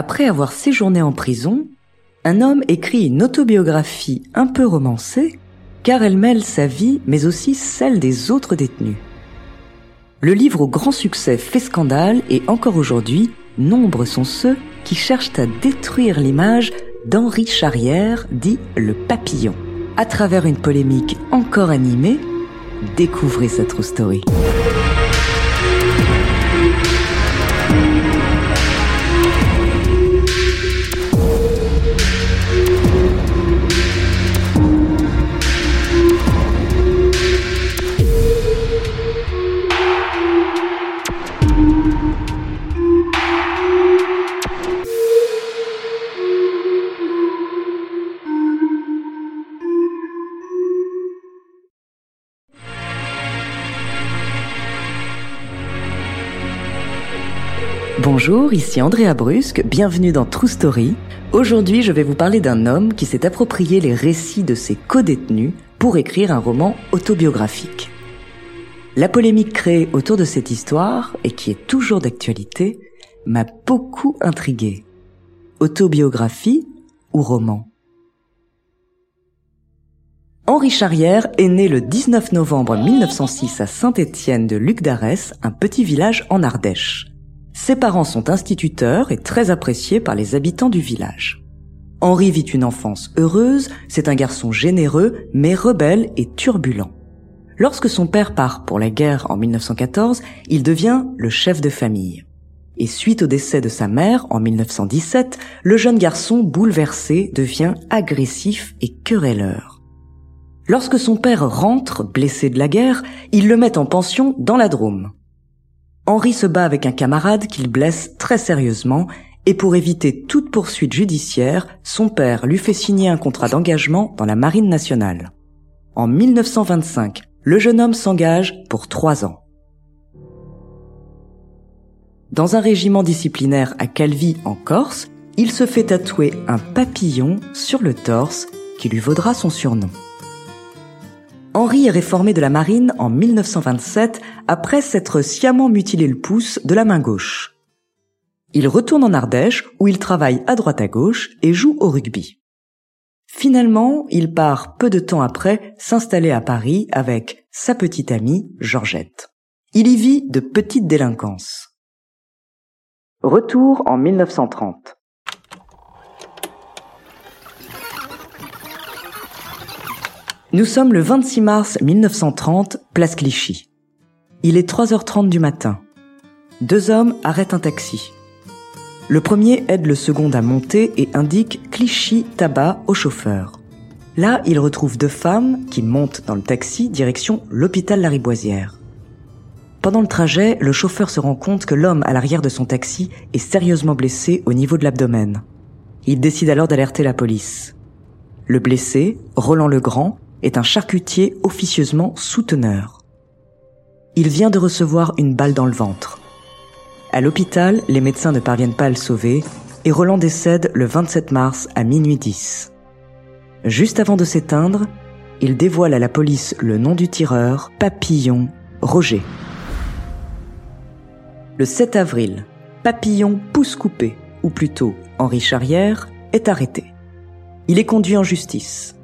Après avoir séjourné en prison, un homme écrit une autobiographie un peu romancée, car elle mêle sa vie mais aussi celle des autres détenus. Le livre au grand succès fait scandale et encore aujourd'hui, nombreux sont ceux qui cherchent à détruire l'image d'Henri Charrière, dit le papillon. À travers une polémique encore animée, découvrez sa true story. Bonjour, ici Andrea Brusque, bienvenue dans True Story. Aujourd'hui, je vais vous parler d'un homme qui s'est approprié les récits de ses co-détenus pour écrire un roman autobiographique. La polémique créée autour de cette histoire, et qui est toujours d'actualité, m'a beaucoup intrigué. Autobiographie ou roman? Henri Charrière est né le 19 novembre 1906 à Saint-Étienne de Luc d'Arès, un petit village en Ardèche. Ses parents sont instituteurs et très appréciés par les habitants du village. Henri vit une enfance heureuse, c'est un garçon généreux, mais rebelle et turbulent. Lorsque son père part pour la guerre en 1914, il devient le chef de famille. Et suite au décès de sa mère en 1917, le jeune garçon bouleversé devient agressif et querelleur. Lorsque son père rentre, blessé de la guerre, il le met en pension dans la Drôme. Henri se bat avec un camarade qu'il blesse très sérieusement et pour éviter toute poursuite judiciaire, son père lui fait signer un contrat d'engagement dans la Marine nationale. En 1925, le jeune homme s'engage pour trois ans. Dans un régiment disciplinaire à Calvi en Corse, il se fait tatouer un papillon sur le torse qui lui vaudra son surnom. Henri est réformé de la marine en 1927 après s'être sciemment mutilé le pouce de la main gauche. Il retourne en Ardèche où il travaille à droite à gauche et joue au rugby. Finalement, il part peu de temps après s'installer à Paris avec sa petite amie Georgette. Il y vit de petites délinquances. Retour en 1930. Nous sommes le 26 mars 1930, place Clichy. Il est 3h30 du matin. Deux hommes arrêtent un taxi. Le premier aide le second à monter et indique Clichy tabac au chauffeur. Là, il retrouve deux femmes qui montent dans le taxi direction l'hôpital Lariboisière. Pendant le trajet, le chauffeur se rend compte que l'homme à l'arrière de son taxi est sérieusement blessé au niveau de l'abdomen. Il décide alors d'alerter la police. Le blessé, Roland Legrand, est un charcutier officieusement souteneur. Il vient de recevoir une balle dans le ventre. À l'hôpital, les médecins ne parviennent pas à le sauver et Roland décède le 27 mars à minuit 10. Juste avant de s'éteindre, il dévoile à la police le nom du tireur, Papillon Roger. Le 7 avril, Papillon Pousse Coupé, ou plutôt Henri Charrière, est arrêté. Il est conduit en justice.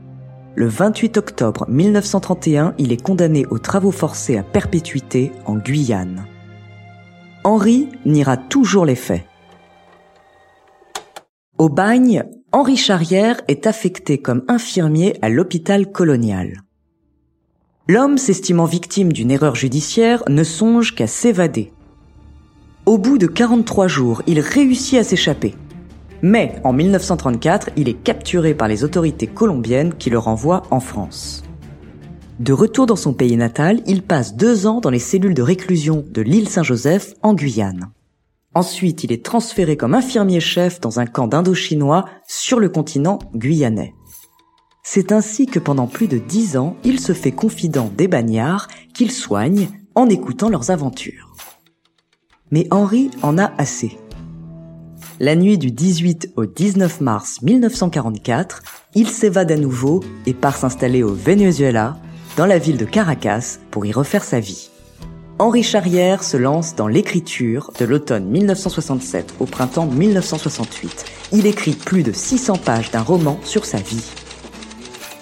Le 28 octobre 1931, il est condamné aux travaux forcés à perpétuité en Guyane. Henri niera toujours les faits. Au bagne, Henri Charrière est affecté comme infirmier à l'hôpital colonial. L'homme, s'estimant victime d'une erreur judiciaire, ne songe qu'à s'évader. Au bout de 43 jours, il réussit à s'échapper. Mais en 1934, il est capturé par les autorités colombiennes qui le renvoient en France. De retour dans son pays natal, il passe deux ans dans les cellules de réclusion de l'île Saint-Joseph en Guyane. Ensuite, il est transféré comme infirmier-chef dans un camp d'indochinois sur le continent guyanais. C'est ainsi que pendant plus de dix ans, il se fait confident des bagnards qu'il soigne en écoutant leurs aventures. Mais Henri en a assez. La nuit du 18 au 19 mars 1944, il s'évade à nouveau et part s'installer au Venezuela, dans la ville de Caracas, pour y refaire sa vie. Henri Charrière se lance dans l'écriture de l'automne 1967 au printemps 1968. Il écrit plus de 600 pages d'un roman sur sa vie.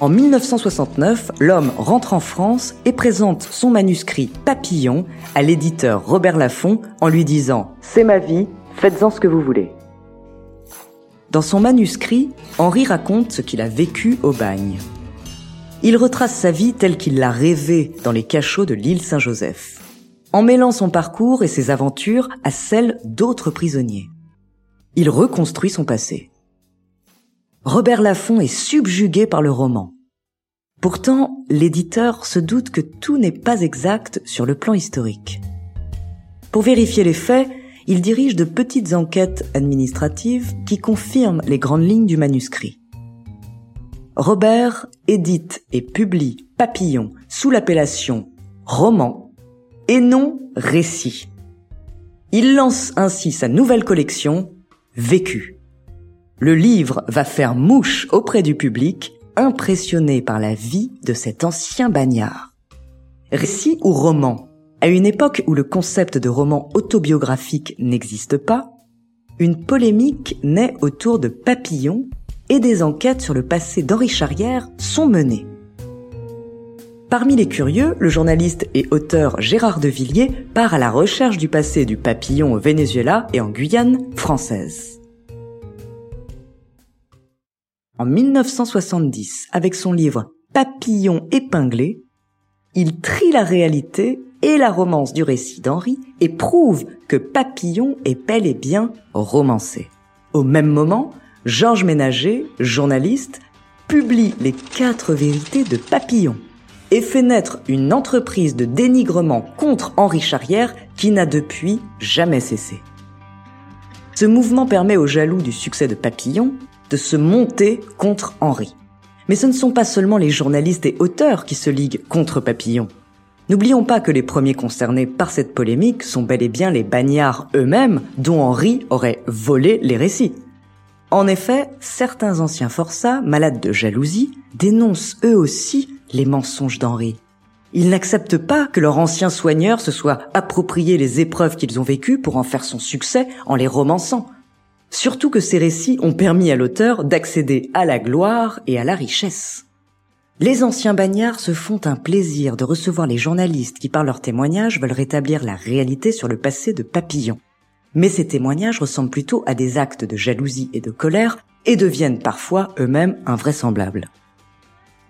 En 1969, l'homme rentre en France et présente son manuscrit Papillon à l'éditeur Robert Laffont en lui disant ⁇ C'est ma vie, faites-en ce que vous voulez ⁇ Dans son manuscrit, Henri raconte ce qu'il a vécu au bagne. Il retrace sa vie telle qu'il l'a rêvée dans les cachots de l'île Saint-Joseph, en mêlant son parcours et ses aventures à celles d'autres prisonniers. Il reconstruit son passé. Robert Laffont est subjugué par le roman. Pourtant, l'éditeur se doute que tout n'est pas exact sur le plan historique. Pour vérifier les faits, il dirige de petites enquêtes administratives qui confirment les grandes lignes du manuscrit. Robert édite et publie Papillon sous l'appellation roman et non récit. Il lance ainsi sa nouvelle collection Vécu. Le livre va faire mouche auprès du public, impressionné par la vie de cet ancien bagnard. Récit ou roman? À une époque où le concept de roman autobiographique n'existe pas, une polémique naît autour de Papillon et des enquêtes sur le passé d'Henri Charrière sont menées. Parmi les curieux, le journaliste et auteur Gérard de Villiers part à la recherche du passé du papillon au Venezuela et en Guyane française. En 1970, avec son livre Papillon épinglé, il trie la réalité et la romance du récit d'Henri et prouve que Papillon est bel et bien romancé. Au même moment, Georges Ménager, journaliste, publie les quatre vérités de Papillon et fait naître une entreprise de dénigrement contre Henri Charrière qui n'a depuis jamais cessé. Ce mouvement permet aux jaloux du succès de Papillon de se monter contre Henri. Mais ce ne sont pas seulement les journalistes et auteurs qui se liguent contre Papillon. N'oublions pas que les premiers concernés par cette polémique sont bel et bien les bagnards eux-mêmes dont Henri aurait volé les récits. En effet, certains anciens forçats, malades de jalousie, dénoncent eux aussi les mensonges d'Henri. Ils n'acceptent pas que leur ancien soigneur se soit approprié les épreuves qu'ils ont vécues pour en faire son succès en les romançant, Surtout que ces récits ont permis à l'auteur d'accéder à la gloire et à la richesse. Les anciens bagnards se font un plaisir de recevoir les journalistes qui par leurs témoignages veulent rétablir la réalité sur le passé de Papillon. Mais ces témoignages ressemblent plutôt à des actes de jalousie et de colère et deviennent parfois eux-mêmes invraisemblables.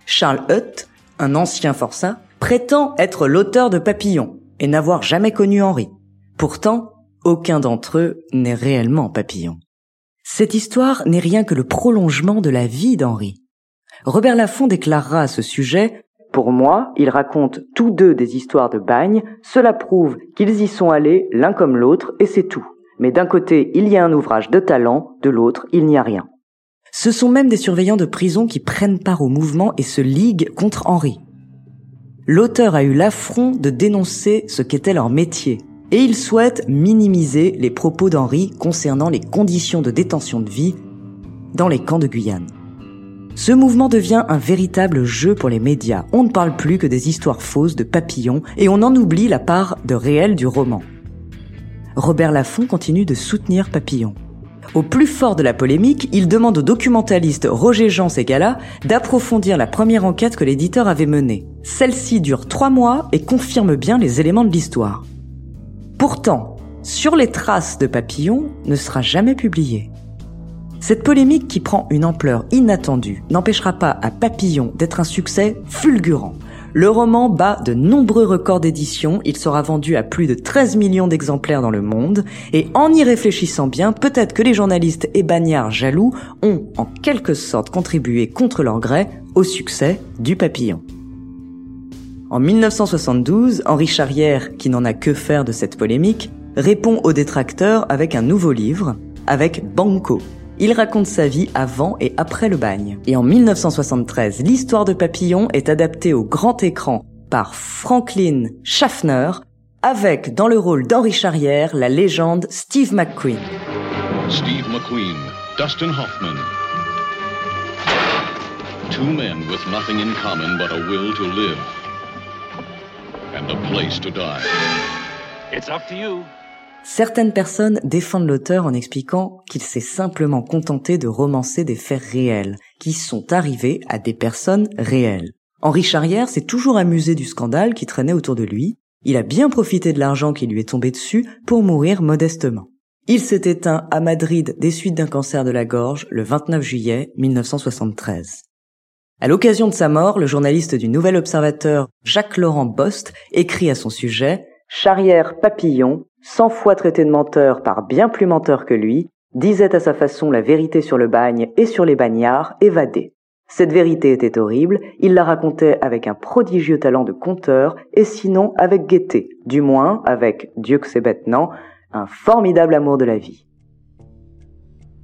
Charles Hutt, un ancien forçat, prétend être l'auteur de Papillon et n'avoir jamais connu Henri. Pourtant, aucun d'entre eux n'est réellement Papillon. Cette histoire n'est rien que le prolongement de la vie d'Henri. Robert Laffont déclarera à ce sujet Pour moi, ils racontent tous deux des histoires de bagne, cela prouve qu'ils y sont allés l'un comme l'autre, et c'est tout. Mais d'un côté, il y a un ouvrage de talent, de l'autre, il n'y a rien. Ce sont même des surveillants de prison qui prennent part au mouvement et se liguent contre Henri. L'auteur a eu l'affront de dénoncer ce qu'était leur métier, et il souhaite minimiser les propos d'Henri concernant les conditions de détention de vie dans les camps de Guyane. Ce mouvement devient un véritable jeu pour les médias. On ne parle plus que des histoires fausses de papillons et on en oublie la part de réel du roman. Robert Laffont continue de soutenir Papillon. Au plus fort de la polémique, il demande au documentaliste Roger Jean Segala d'approfondir la première enquête que l'éditeur avait menée. Celle-ci dure trois mois et confirme bien les éléments de l'histoire. Pourtant, Sur les traces de Papillon ne sera jamais publié. Cette polémique qui prend une ampleur inattendue n'empêchera pas à Papillon d'être un succès fulgurant. Le roman bat de nombreux records d'édition, il sera vendu à plus de 13 millions d'exemplaires dans le monde, et en y réfléchissant bien, peut-être que les journalistes et bagnards jaloux ont en quelque sorte contribué contre leur gré au succès du papillon. En 1972, Henri Charrière, qui n'en a que faire de cette polémique, répond aux détracteurs avec un nouveau livre, avec Banco. Il raconte sa vie avant et après le bagne. Et en 1973, l'histoire de Papillon est adaptée au grand écran par Franklin Schaffner, avec dans le rôle d'Henri Charrière la légende Steve McQueen. Steve McQueen, Dustin Hoffman. Two men with nothing in common but a will to live and a place to die. It's up to you. Certaines personnes défendent l'auteur en expliquant qu'il s'est simplement contenté de romancer des faits réels, qui sont arrivés à des personnes réelles. Henri Charrière s'est toujours amusé du scandale qui traînait autour de lui, il a bien profité de l'argent qui lui est tombé dessus pour mourir modestement. Il s'est éteint à Madrid des suites d'un cancer de la gorge le 29 juillet 1973. À l'occasion de sa mort, le journaliste du Nouvel Observateur Jacques-Laurent Bost écrit à son sujet Charrière Papillon, cent fois traité de menteur par bien plus menteur que lui, disait à sa façon la vérité sur le bagne et sur les bagnards évadés. Cette vérité était horrible, il la racontait avec un prodigieux talent de conteur, et sinon avec gaieté, du moins avec, Dieu que c'est bête non, un formidable amour de la vie.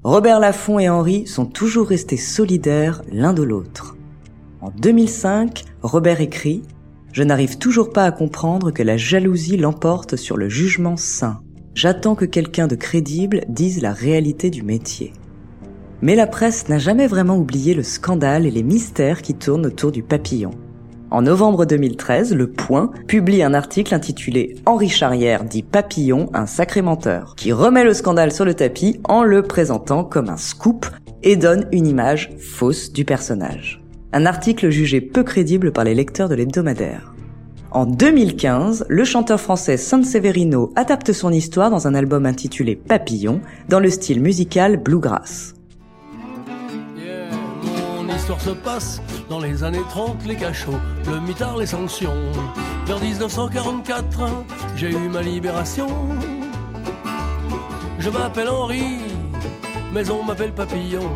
Robert Laffont et Henri sont toujours restés solidaires l'un de l'autre. En 2005, Robert écrit Je n'arrive toujours pas à comprendre que la jalousie l'emporte sur le jugement sain. J'attends que quelqu'un de crédible dise la réalité du métier. Mais la presse n'a jamais vraiment oublié le scandale et les mystères qui tournent autour du papillon. En novembre 2013, Le Point publie un article intitulé Henri Charrière dit Papillon, un sacré menteur, qui remet le scandale sur le tapis en le présentant comme un scoop et donne une image fausse du personnage. Un article jugé peu crédible par les lecteurs de l'hebdomadaire. En 2015, le chanteur français San Severino adapte son histoire dans un album intitulé Papillon, dans le style musical bluegrass l'histoire se passe dans les années 30, les cachots, le mitard, les sanctions. Vers 1944, j'ai eu ma libération. Je m'appelle Henri, mais on m'appelle Papillon.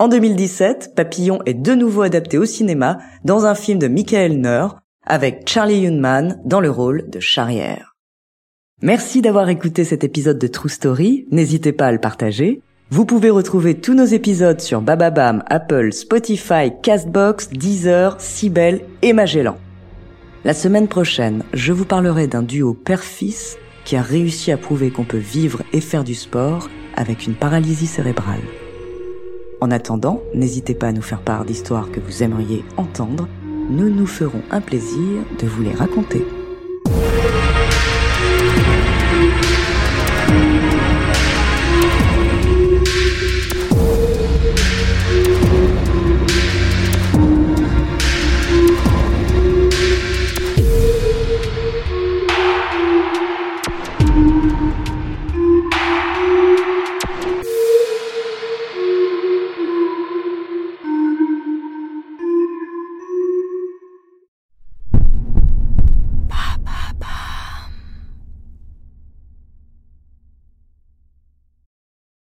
En 2017, Papillon est de nouveau adapté au cinéma dans un film de Michael Neur avec Charlie Hunman dans le rôle de Charrière. Merci d'avoir écouté cet épisode de True Story, n'hésitez pas à le partager. Vous pouvez retrouver tous nos épisodes sur Bababam, Apple, Spotify, Castbox, Deezer, Sibel et Magellan. La semaine prochaine, je vous parlerai d'un duo père-fils qui a réussi à prouver qu'on peut vivre et faire du sport avec une paralysie cérébrale. En attendant, n'hésitez pas à nous faire part d'histoires que vous aimeriez entendre. Nous nous ferons un plaisir de vous les raconter.